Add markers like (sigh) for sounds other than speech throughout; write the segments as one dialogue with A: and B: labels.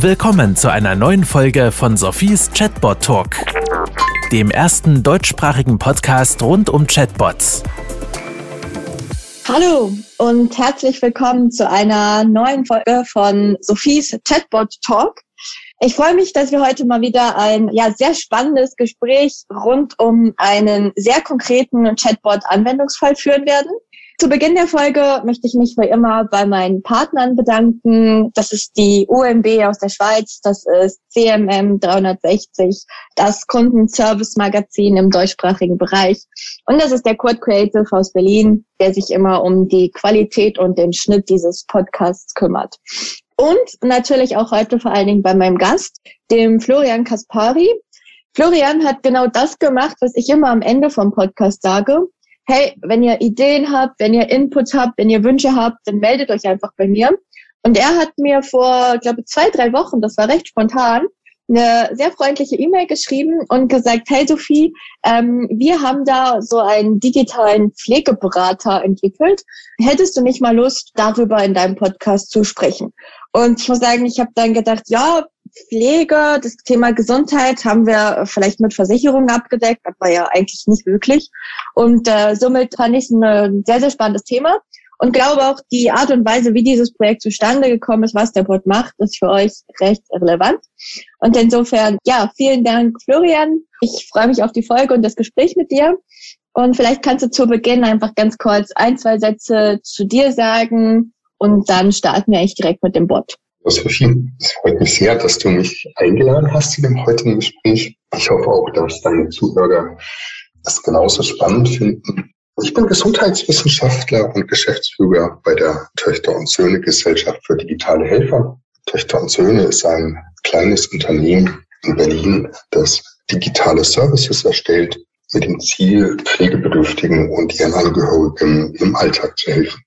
A: Willkommen zu einer neuen Folge von Sophies Chatbot Talk, dem ersten deutschsprachigen Podcast rund um Chatbots.
B: Hallo und herzlich willkommen zu einer neuen Folge von Sophies Chatbot Talk. Ich freue mich, dass wir heute mal wieder ein ja, sehr spannendes Gespräch rund um einen sehr konkreten Chatbot-Anwendungsfall führen werden. Zu Beginn der Folge möchte ich mich wie immer bei meinen Partnern bedanken. Das ist die UMB aus der Schweiz, das ist CMM 360, das Kundenservice-Magazin im deutschsprachigen Bereich und das ist der Kurt Creative aus Berlin, der sich immer um die Qualität und den Schnitt dieses Podcasts kümmert. Und natürlich auch heute vor allen Dingen bei meinem Gast, dem Florian Kaspari. Florian hat genau das gemacht, was ich immer am Ende vom Podcast sage hey, wenn ihr Ideen habt, wenn ihr Input habt, wenn ihr Wünsche habt, dann meldet euch einfach bei mir. Und er hat mir vor, glaube zwei, drei Wochen, das war recht spontan, eine sehr freundliche E-Mail geschrieben und gesagt, hey Sophie, ähm, wir haben da so einen digitalen Pflegeberater entwickelt. Hättest du nicht mal Lust, darüber in deinem Podcast zu sprechen? Und ich muss sagen, ich habe dann gedacht, ja, Pflege, das Thema Gesundheit haben wir vielleicht mit Versicherungen abgedeckt, aber ja eigentlich nicht wirklich. Und äh, somit fand ich es ein sehr, sehr spannendes Thema und glaube auch, die Art und Weise, wie dieses Projekt zustande gekommen ist, was der Bot macht, ist für euch recht relevant. Und insofern, ja, vielen Dank, Florian. Ich freue mich auf die Folge und das Gespräch mit dir. Und vielleicht kannst du zu Beginn einfach ganz kurz ein, zwei Sätze zu dir sagen und dann starten wir eigentlich direkt mit dem Bot.
C: Sophie, es freut mich sehr, dass du mich eingeladen hast zu dem heutigen Gespräch. Ich hoffe auch, dass deine Zuhörer es genauso spannend finden. Ich bin Gesundheitswissenschaftler und Geschäftsführer bei der Töchter und Söhne Gesellschaft für digitale Helfer. Töchter und Söhne ist ein kleines Unternehmen in Berlin, das digitale Services erstellt mit dem Ziel, Pflegebedürftigen und ihren Angehörigen im Alltag zu helfen.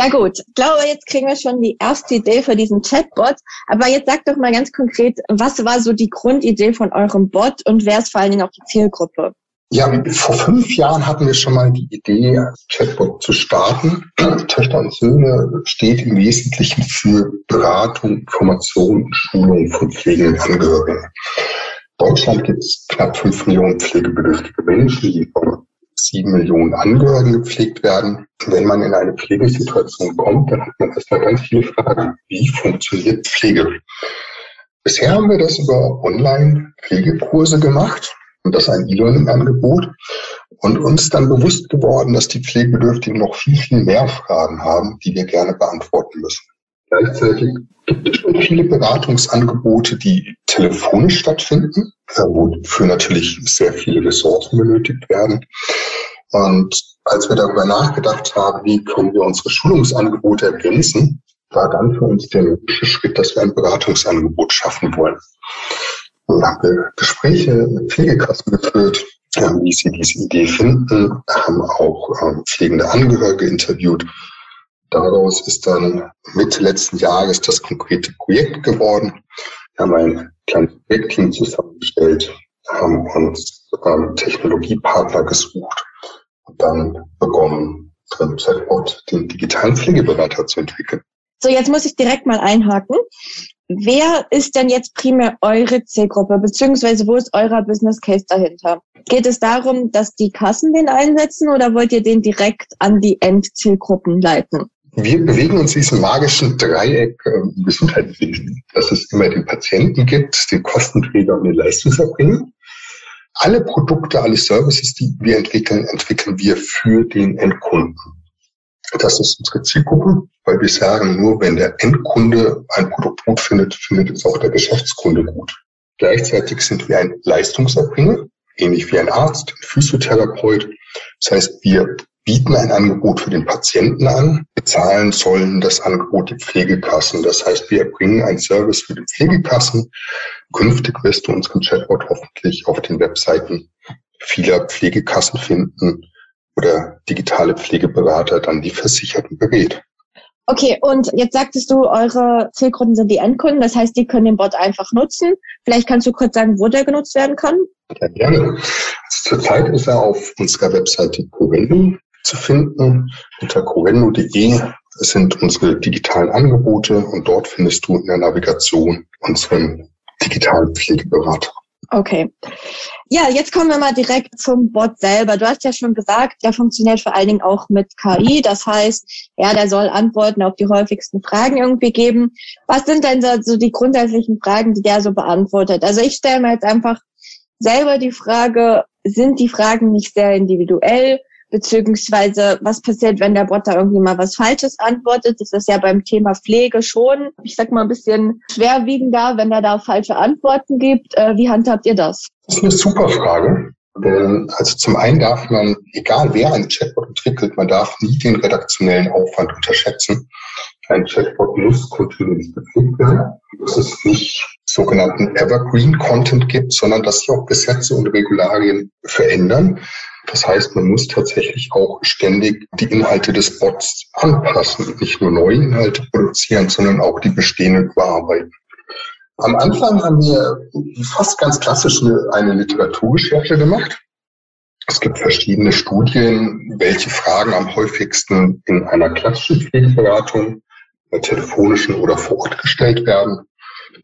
B: Ja gut, ich glaube, jetzt kriegen wir schon die erste Idee für diesen Chatbot. Aber jetzt sagt doch mal ganz konkret, was war so die Grundidee von eurem Bot und wer ist vor allen Dingen auch die Zielgruppe?
C: Ja, vor fünf Jahren hatten wir schon mal die Idee, Chatbot zu starten. (clears throat) Töchter und Söhne steht im Wesentlichen für Beratung, Information und Schulung von pflegenden Angehörigen. In Deutschland gibt es knapp fünf Millionen pflegebedürftige Menschen, die von sieben Millionen Angehörigen gepflegt werden. Wenn man in eine Pflegesituation kommt, dann hat man erstmal ganz viele Fragen. Wie funktioniert Pflege? Bisher haben wir das über Online-Pflegekurse gemacht und das ein E-Learning-Angebot und uns dann bewusst geworden, dass die Pflegebedürftigen noch viel, viel mehr Fragen haben, die wir gerne beantworten müssen. Gleichzeitig gibt es schon viele Beratungsangebote, die telefonisch stattfinden, wofür natürlich sehr viele Ressourcen benötigt werden. Und als wir darüber nachgedacht haben, wie können wir unsere Schulungsangebote ergänzen, war dann für uns der logische Schritt, dass wir ein Beratungsangebot schaffen wollen. Und haben wir Gespräche mit Pflegekassen geführt, wie sie diese Idee finden, haben auch ähm, pflegende Angehörige interviewt Daraus ist dann Mitte letzten Jahres das konkrete Projekt geworden. Wir haben ein kleines Projektteam zusammengestellt, haben uns ähm, Technologiepartner gesucht und dann begonnen, drin Chatbot den digitalen Pflegeberater zu entwickeln.
B: So, jetzt muss ich direkt mal einhaken. Wer ist denn jetzt primär eure Zielgruppe, beziehungsweise wo ist euer Business Case dahinter? Geht es darum, dass die Kassen den einsetzen oder wollt ihr den direkt an die Endzielgruppen leiten?
C: Wir bewegen uns in diesem magischen Dreieck äh, Gesundheitswesen, dass es immer den Patienten gibt, den Kostenträger und den Leistungserbringer. Alle Produkte, alle Services, die wir entwickeln, entwickeln wir für den Endkunden. Das ist unsere Zielgruppe, weil wir sagen, nur wenn der Endkunde ein Produkt gut findet, findet es auch der Geschäftskunde gut. Gleichzeitig sind wir ein Leistungserbringer, ähnlich wie ein Arzt, ein Physiotherapeut. Das heißt, wir bieten ein Angebot für den Patienten an, bezahlen sollen das Angebot die Pflegekassen. Das heißt, wir erbringen einen Service für die Pflegekassen. Künftig wirst du unseren Chatbot hoffentlich auf den Webseiten vieler Pflegekassen finden oder digitale Pflegeberater dann die Versicherten berät.
B: Okay, und jetzt sagtest du, eure Zielgruppen sind die Endkunden, das heißt, die können den Bot einfach nutzen. Vielleicht kannst du kurz sagen, wo der genutzt werden kann?
C: Ja, gerne. Also zurzeit ist er auf unserer Webseite Corelli zu finden. Unter corendo.de sind unsere digitalen Angebote und dort findest du in der Navigation unseren digitalen Pflegeberater.
B: Okay. Ja, jetzt kommen wir mal direkt zum Bot selber. Du hast ja schon gesagt, der funktioniert vor allen Dingen auch mit KI. Das heißt, ja, der soll Antworten auf die häufigsten Fragen irgendwie geben. Was sind denn so die grundsätzlichen Fragen, die der so beantwortet? Also ich stelle mir jetzt einfach selber die Frage, sind die Fragen nicht sehr individuell? Beziehungsweise was passiert, wenn der Bot da irgendwie mal was Falsches antwortet. Das ist ja beim Thema Pflege schon, ich sag mal, ein bisschen schwerwiegender, wenn er da falsche Antworten gibt. Äh, wie handhabt ihr das?
C: Das ist eine super Frage. Denn also zum einen darf man, egal wer ein Chatbot entwickelt, man darf nie den redaktionellen Aufwand unterschätzen. Ein Chatbot muss kontinuierlich gepflegt werden. Dass es nicht sogenannten Evergreen Content gibt, sondern dass sich auch Gesetze und Regularien verändern. Das heißt, man muss tatsächlich auch ständig die Inhalte des Bots anpassen, nicht nur neue Inhalte produzieren, sondern auch die bestehenden überarbeiten. Am Anfang haben wir fast ganz klassisch eine Literaturrecherche gemacht. Es gibt verschiedene Studien, welche Fragen am häufigsten in einer klassischen Pflegeberatung, telefonischen oder vor Ort gestellt werden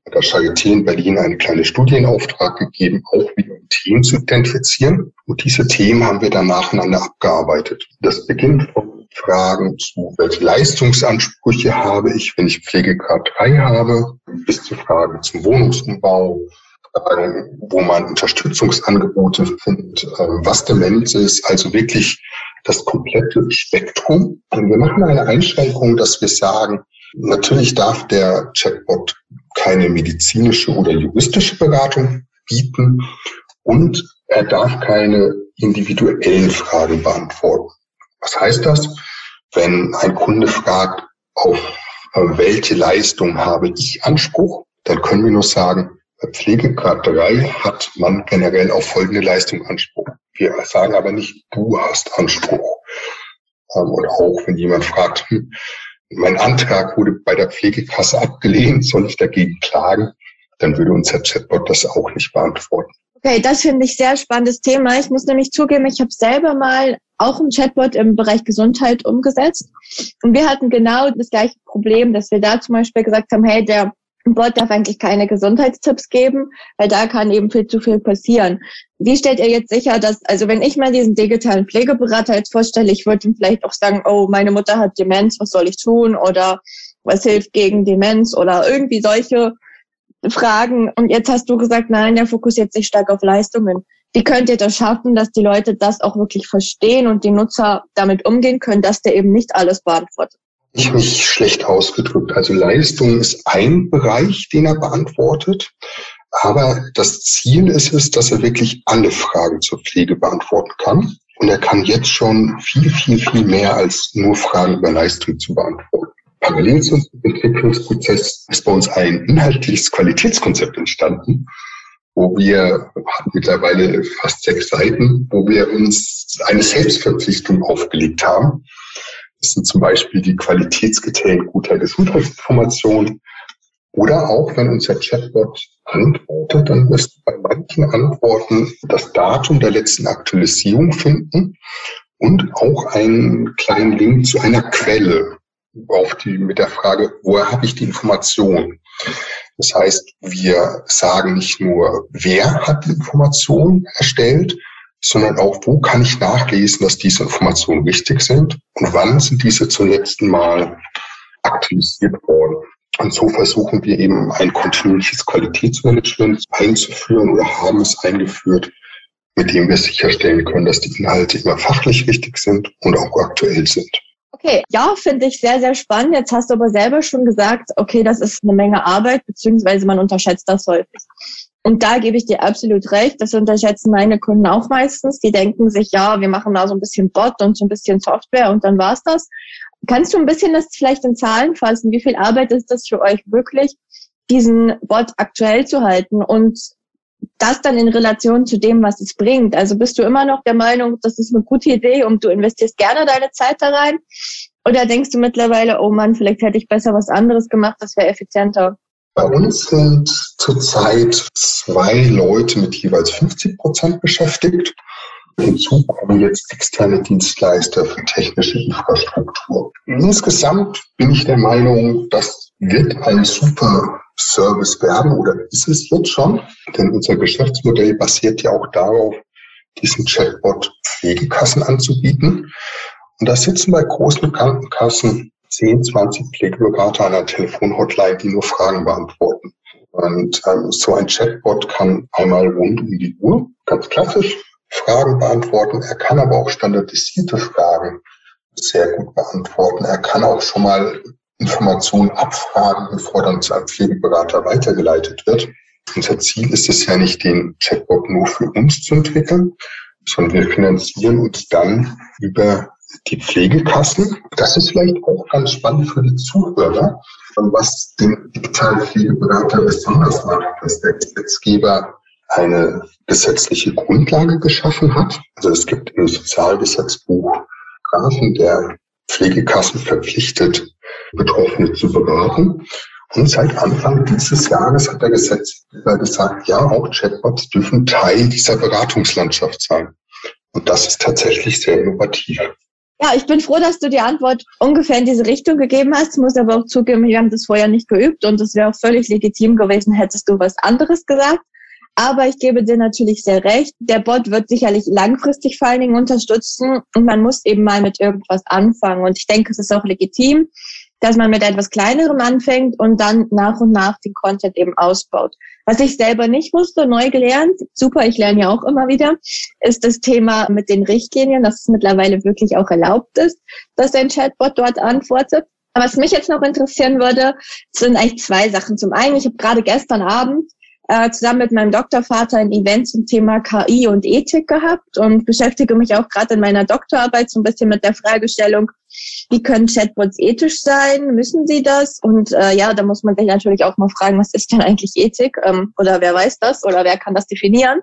C: hat der Charité in Berlin einen kleinen Studienauftrag gegeben, auch wieder Themen zu identifizieren. Und diese Themen haben wir dann nacheinander abgearbeitet. Das beginnt von Fragen zu, welche Leistungsansprüche habe ich, wenn ich Pflegegrad 3 habe, bis zu Fragen zum Wohnungsumbau, Fragen, wo man Unterstützungsangebote findet, ähm, was Demenz ist, also wirklich das komplette Spektrum. Und wir machen eine Einschränkung, dass wir sagen, natürlich darf der Chatbot keine medizinische oder juristische Beratung bieten und er darf keine individuellen Fragen beantworten. Was heißt das? Wenn ein Kunde fragt, auf äh, welche Leistung habe ich Anspruch, dann können wir nur sagen, bei Pflegegrad 3 hat man generell auf folgende Leistung Anspruch. Wir sagen aber nicht, du hast Anspruch. Ähm, oder auch wenn jemand fragt, hm, mein Antrag wurde bei der Pflegekasse abgelehnt, soll ich dagegen klagen? Dann würde unser Chatbot das auch nicht beantworten.
B: Okay, das finde ich sehr spannendes Thema. Ich muss nämlich zugeben, ich habe selber mal auch ein Chatbot im Bereich Gesundheit umgesetzt. Und wir hatten genau das gleiche Problem, dass wir da zum Beispiel gesagt haben, hey, der Bot darf eigentlich keine Gesundheitstipps geben, weil da kann eben viel zu viel passieren. Wie stellt ihr jetzt sicher, dass, also wenn ich mal diesen digitalen Pflegeberater jetzt vorstelle, ich würde ihm vielleicht auch sagen, oh, meine Mutter hat Demenz, was soll ich tun? Oder was hilft gegen Demenz? Oder irgendwie solche Fragen. Und jetzt hast du gesagt, nein, der fokussiert sich stark auf Leistungen. Wie könnt ihr das schaffen, dass die Leute das auch wirklich verstehen und die Nutzer damit umgehen können, dass der eben nicht alles beantwortet?
C: Ich mich schlecht ausgedrückt. Also Leistung ist ein Bereich, den er beantwortet. Aber das Ziel ist es, dass er wirklich alle Fragen zur Pflege beantworten kann. Und er kann jetzt schon viel, viel, viel mehr als nur Fragen über Leistung zu beantworten. Parallel zum Entwicklungsprozess ist bei uns ein inhaltliches Qualitätskonzept entstanden, wo wir mittlerweile fast sechs Seiten, wo wir uns eine Selbstverpflichtung aufgelegt haben, das sind zum Beispiel die Qualitätskriterien guter Gesundheitsinformation. Oder auch, wenn unser Chatbot antwortet, dann wirst du bei manchen Antworten das Datum der letzten Aktualisierung finden und auch einen kleinen Link zu einer Quelle auf die, mit der Frage, woher habe ich die Information? Das heißt, wir sagen nicht nur, wer hat die Information erstellt, sondern auch, wo kann ich nachlesen, dass diese Informationen wichtig sind und wann sind diese zum letzten Mal aktualisiert worden. Und so versuchen wir eben ein kontinuierliches Qualitätsmanagement einzuführen oder haben es eingeführt, mit dem wir sicherstellen können, dass die Inhalte immer fachlich wichtig sind und auch aktuell sind.
B: Okay, ja, finde ich sehr, sehr spannend. Jetzt hast du aber selber schon gesagt, okay, das ist eine Menge Arbeit, beziehungsweise man unterschätzt das häufig. Und da gebe ich dir absolut recht. Das unterschätzen meine Kunden auch meistens. Die denken sich, ja, wir machen da so ein bisschen Bot und so ein bisschen Software und dann war's das. Kannst du ein bisschen das vielleicht in Zahlen fassen? Wie viel Arbeit ist das für euch wirklich, diesen Bot aktuell zu halten und das dann in Relation zu dem, was es bringt? Also bist du immer noch der Meinung, das ist eine gute Idee und du investierst gerne deine Zeit da rein? Oder denkst du mittlerweile, oh Mann, vielleicht hätte ich besser was anderes gemacht, das wäre effizienter?
C: Bei uns sind zurzeit zwei Leute mit jeweils 50 Prozent beschäftigt. Hinzu kommen jetzt externe Dienstleister für technische Infrastruktur. Insgesamt bin ich der Meinung, das wird ein super Service werden oder ist es jetzt schon? Denn unser Geschäftsmodell basiert ja auch darauf, diesen Chatbot Pflegekassen anzubieten. Und da sitzen bei großen Krankenkassen 10, 20 Pflegeberater an der Telefonhotline, die nur Fragen beantworten. Und ähm, so ein Chatbot kann einmal rund um die Uhr, ganz klassisch, Fragen beantworten. Er kann aber auch standardisierte Fragen sehr gut beantworten. Er kann auch schon mal Informationen abfragen, bevor dann zu einem Pflegeberater weitergeleitet wird. Unser Ziel ist es ja nicht, den Chatbot nur für uns zu entwickeln, sondern wir finanzieren uns dann über die Pflegekassen. Das ist vielleicht auch ganz spannend für die Zuhörer, was den digitalen Pflegeberater besonders macht, dass der Gesetzgeber eine gesetzliche Grundlage geschaffen hat. Also es gibt im Sozialgesetzbuch Grafen, der Pflegekassen verpflichtet, Betroffene zu beraten. Und seit Anfang dieses Jahres hat der Gesetzgeber gesagt, ja, auch Chatbots dürfen Teil dieser Beratungslandschaft sein. Und das ist tatsächlich sehr innovativ.
B: Ja, ich bin froh, dass du die Antwort ungefähr in diese Richtung gegeben hast. Muss aber auch zugeben, wir haben das vorher nicht geübt und es wäre auch völlig legitim gewesen, hättest du was anderes gesagt. Aber ich gebe dir natürlich sehr recht. Der Bot wird sicherlich langfristig vor allen Dingen unterstützen und man muss eben mal mit irgendwas anfangen. Und ich denke, es ist auch legitim, dass man mit etwas kleinerem anfängt und dann nach und nach den Content eben ausbaut. Was ich selber nicht wusste, neu gelernt, super, ich lerne ja auch immer wieder, ist das Thema mit den Richtlinien, dass es mittlerweile wirklich auch erlaubt ist, dass ein Chatbot dort antwortet. Aber was mich jetzt noch interessieren würde, sind eigentlich zwei Sachen. Zum einen, ich habe gerade gestern Abend äh, zusammen mit meinem Doktorvater ein Event zum Thema KI und Ethik gehabt und beschäftige mich auch gerade in meiner Doktorarbeit so ein bisschen mit der Fragestellung, wie können Chatbots ethisch sein? Müssen sie das? Und äh, ja, da muss man sich natürlich auch mal fragen, was ist denn eigentlich Ethik? Ähm, oder wer weiß das? Oder wer kann das definieren?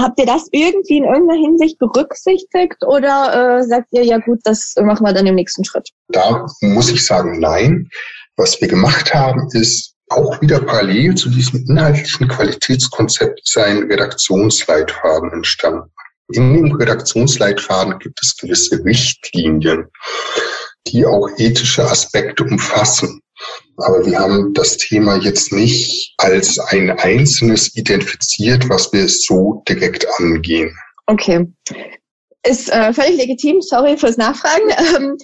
B: Habt ihr das irgendwie in irgendeiner Hinsicht berücksichtigt oder äh, sagt ihr, ja gut, das machen wir dann im nächsten Schritt?
C: Da muss ich sagen, nein. Was wir gemacht haben, ist auch wieder parallel zu diesem inhaltlichen Qualitätskonzept sein Redaktionsleitfaden entstanden. In dem Redaktionsleitfaden gibt es gewisse Richtlinien, die auch ethische Aspekte umfassen. Aber wir haben das Thema jetzt nicht als ein einzelnes identifiziert, was wir so direkt angehen.
B: Okay. Ist äh, völlig legitim. Sorry fürs Nachfragen. (laughs) Ähm,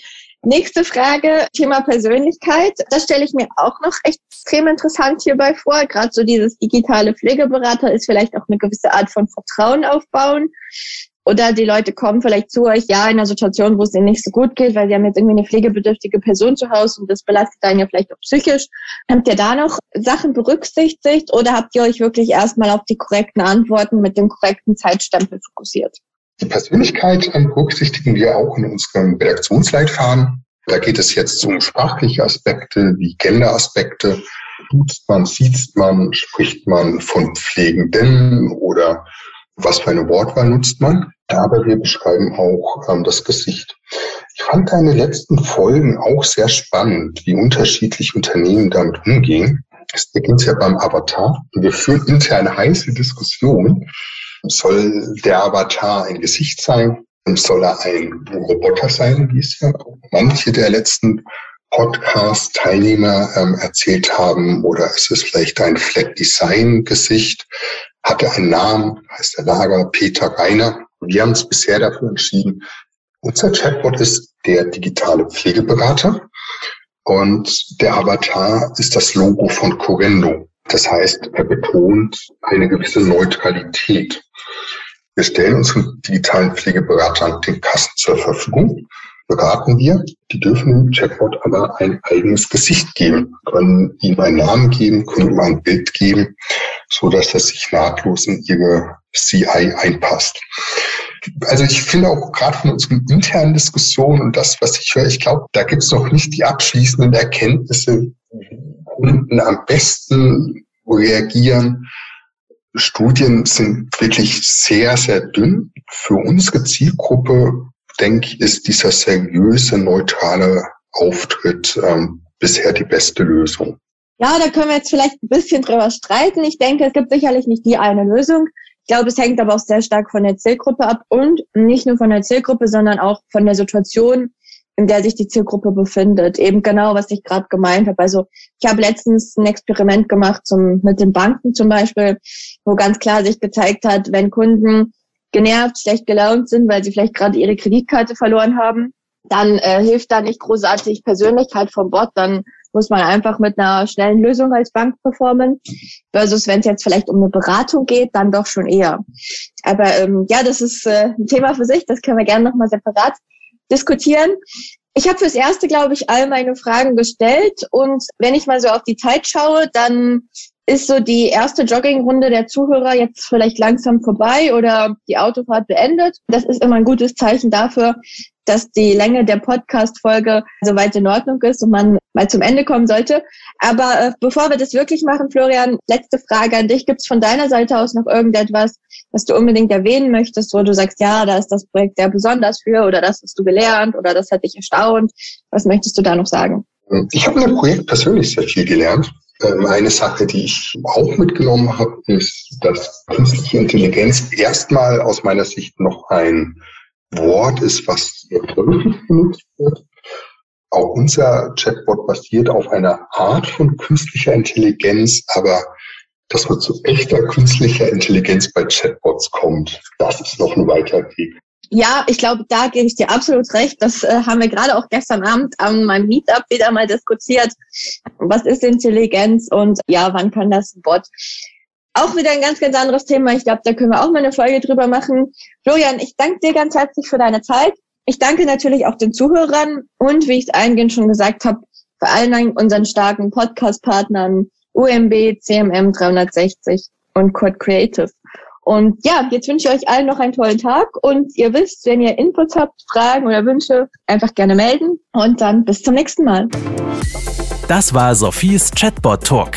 B: Nächste Frage, Thema Persönlichkeit. Das stelle ich mir auch noch extrem interessant hierbei vor. Gerade so dieses digitale Pflegeberater ist vielleicht auch eine gewisse Art von Vertrauen aufbauen. Oder die Leute kommen vielleicht zu euch, ja, in einer Situation, wo es ihnen nicht so gut geht, weil sie haben jetzt irgendwie eine pflegebedürftige Person zu Hause und das belastet einen ja vielleicht auch psychisch. Habt ihr da noch Sachen berücksichtigt oder habt ihr euch wirklich erstmal auf die korrekten Antworten mit dem korrekten Zeitstempel fokussiert?
C: Die Persönlichkeit berücksichtigen wir auch in unserem Redaktionsleitfaden. Da geht es jetzt um sprachliche Aspekte wie Genderaspekte. Duzt man, sieht man, spricht man von Pflegenden oder was für eine Wortwahl nutzt man. Aber wir beschreiben auch ähm, das Gesicht. Ich fand deine letzten Folgen auch sehr spannend, wie unterschiedlich Unternehmen damit umgehen. Es beginnt ja beim Avatar. Wir führen intern heiße Diskussionen, soll der Avatar ein Gesicht sein? Soll er ein Roboter sein, wie es ja manche der letzten Podcast-Teilnehmer ähm, erzählt haben? Oder ist es vielleicht ein Flat Design-Gesicht? Hat er einen Namen? Heißt der Lager Peter Reiner? Wir haben uns bisher dafür entschieden, unser Chatbot ist der digitale Pflegeberater und der Avatar ist das Logo von Corendo. Das heißt, er betont eine gewisse Neutralität. Wir stellen unseren digitalen Pflegeberatern den Kassen zur Verfügung, beraten wir. Die dürfen dem Chatbot aber ein eigenes Gesicht geben, können ihm einen Namen geben, können ihm ein Bild geben, so dass das sich nahtlos in ihre CI einpasst. Also ich finde auch gerade von unseren internen Diskussionen und das, was ich höre, ich glaube, da gibt es noch nicht die abschließenden Erkenntnisse, wie Kunden am besten reagieren Studien sind wirklich sehr, sehr dünn. Für unsere Zielgruppe, denke ich, ist dieser seriöse, neutrale Auftritt ähm, bisher die beste Lösung.
B: Ja, da können wir jetzt vielleicht ein bisschen drüber streiten. Ich denke, es gibt sicherlich nicht die eine Lösung. Ich glaube, es hängt aber auch sehr stark von der Zielgruppe ab und nicht nur von der Zielgruppe, sondern auch von der Situation, in der sich die Zielgruppe befindet. Eben genau, was ich gerade gemeint habe. Also ich habe letztens ein Experiment gemacht zum, mit den Banken zum Beispiel, wo ganz klar sich gezeigt hat, wenn Kunden genervt, schlecht gelaunt sind, weil sie vielleicht gerade ihre Kreditkarte verloren haben, dann äh, hilft da nicht großartig Persönlichkeit vom Bot, dann muss man einfach mit einer schnellen Lösung als Bank performen. Versus wenn es jetzt vielleicht um eine Beratung geht, dann doch schon eher. Aber ähm, ja, das ist äh, ein Thema für sich, das können wir gerne nochmal separat diskutieren. Ich habe fürs Erste, glaube ich, all meine Fragen gestellt und wenn ich mal so auf die Zeit schaue, dann ist so die erste Joggingrunde der Zuhörer jetzt vielleicht langsam vorbei oder die Autofahrt beendet. Das ist immer ein gutes Zeichen dafür, dass die Länge der Podcast-Folge soweit in Ordnung ist und man mal zum Ende kommen sollte. Aber äh, bevor wir das wirklich machen, Florian, letzte Frage an dich. Gibt es von deiner Seite aus noch irgendetwas, was du unbedingt erwähnen möchtest, wo du sagst, ja, da ist das Projekt sehr besonders für oder das hast du gelernt oder das hat dich erstaunt? Was möchtest du da noch sagen?
C: Ich habe in dem Projekt persönlich sehr viel gelernt. Ähm, eine Sache, die ich auch mitgenommen habe, ist, dass künstliche Intelligenz erstmal aus meiner Sicht noch ein Wort ist, was häufig benutzt wird. Auch unser Chatbot basiert auf einer Art von künstlicher Intelligenz, aber dass man zu echter künstlicher Intelligenz bei Chatbots kommt, das ist noch ein weiter Weg.
B: Ja, ich glaube, da gebe ich dir absolut recht. Das äh, haben wir gerade auch gestern Abend an meinem Meetup wieder mal diskutiert. Was ist Intelligenz und ja, wann kann das ein Bot? Auch wieder ein ganz, ganz anderes Thema. Ich glaube, da können wir auch mal eine Folge drüber machen. Florian, ich danke dir ganz herzlich für deine Zeit. Ich danke natürlich auch den Zuhörern und, wie ich es eingehend schon gesagt habe, vor allen Dingen unseren starken Podcast-Partnern UMB, CMM 360 und Code Creative. Und ja, jetzt wünsche ich euch allen noch einen tollen Tag und ihr wisst, wenn ihr Inputs habt, Fragen oder Wünsche, einfach gerne melden und dann bis zum nächsten Mal.
A: Das war Sophies Chatbot Talk.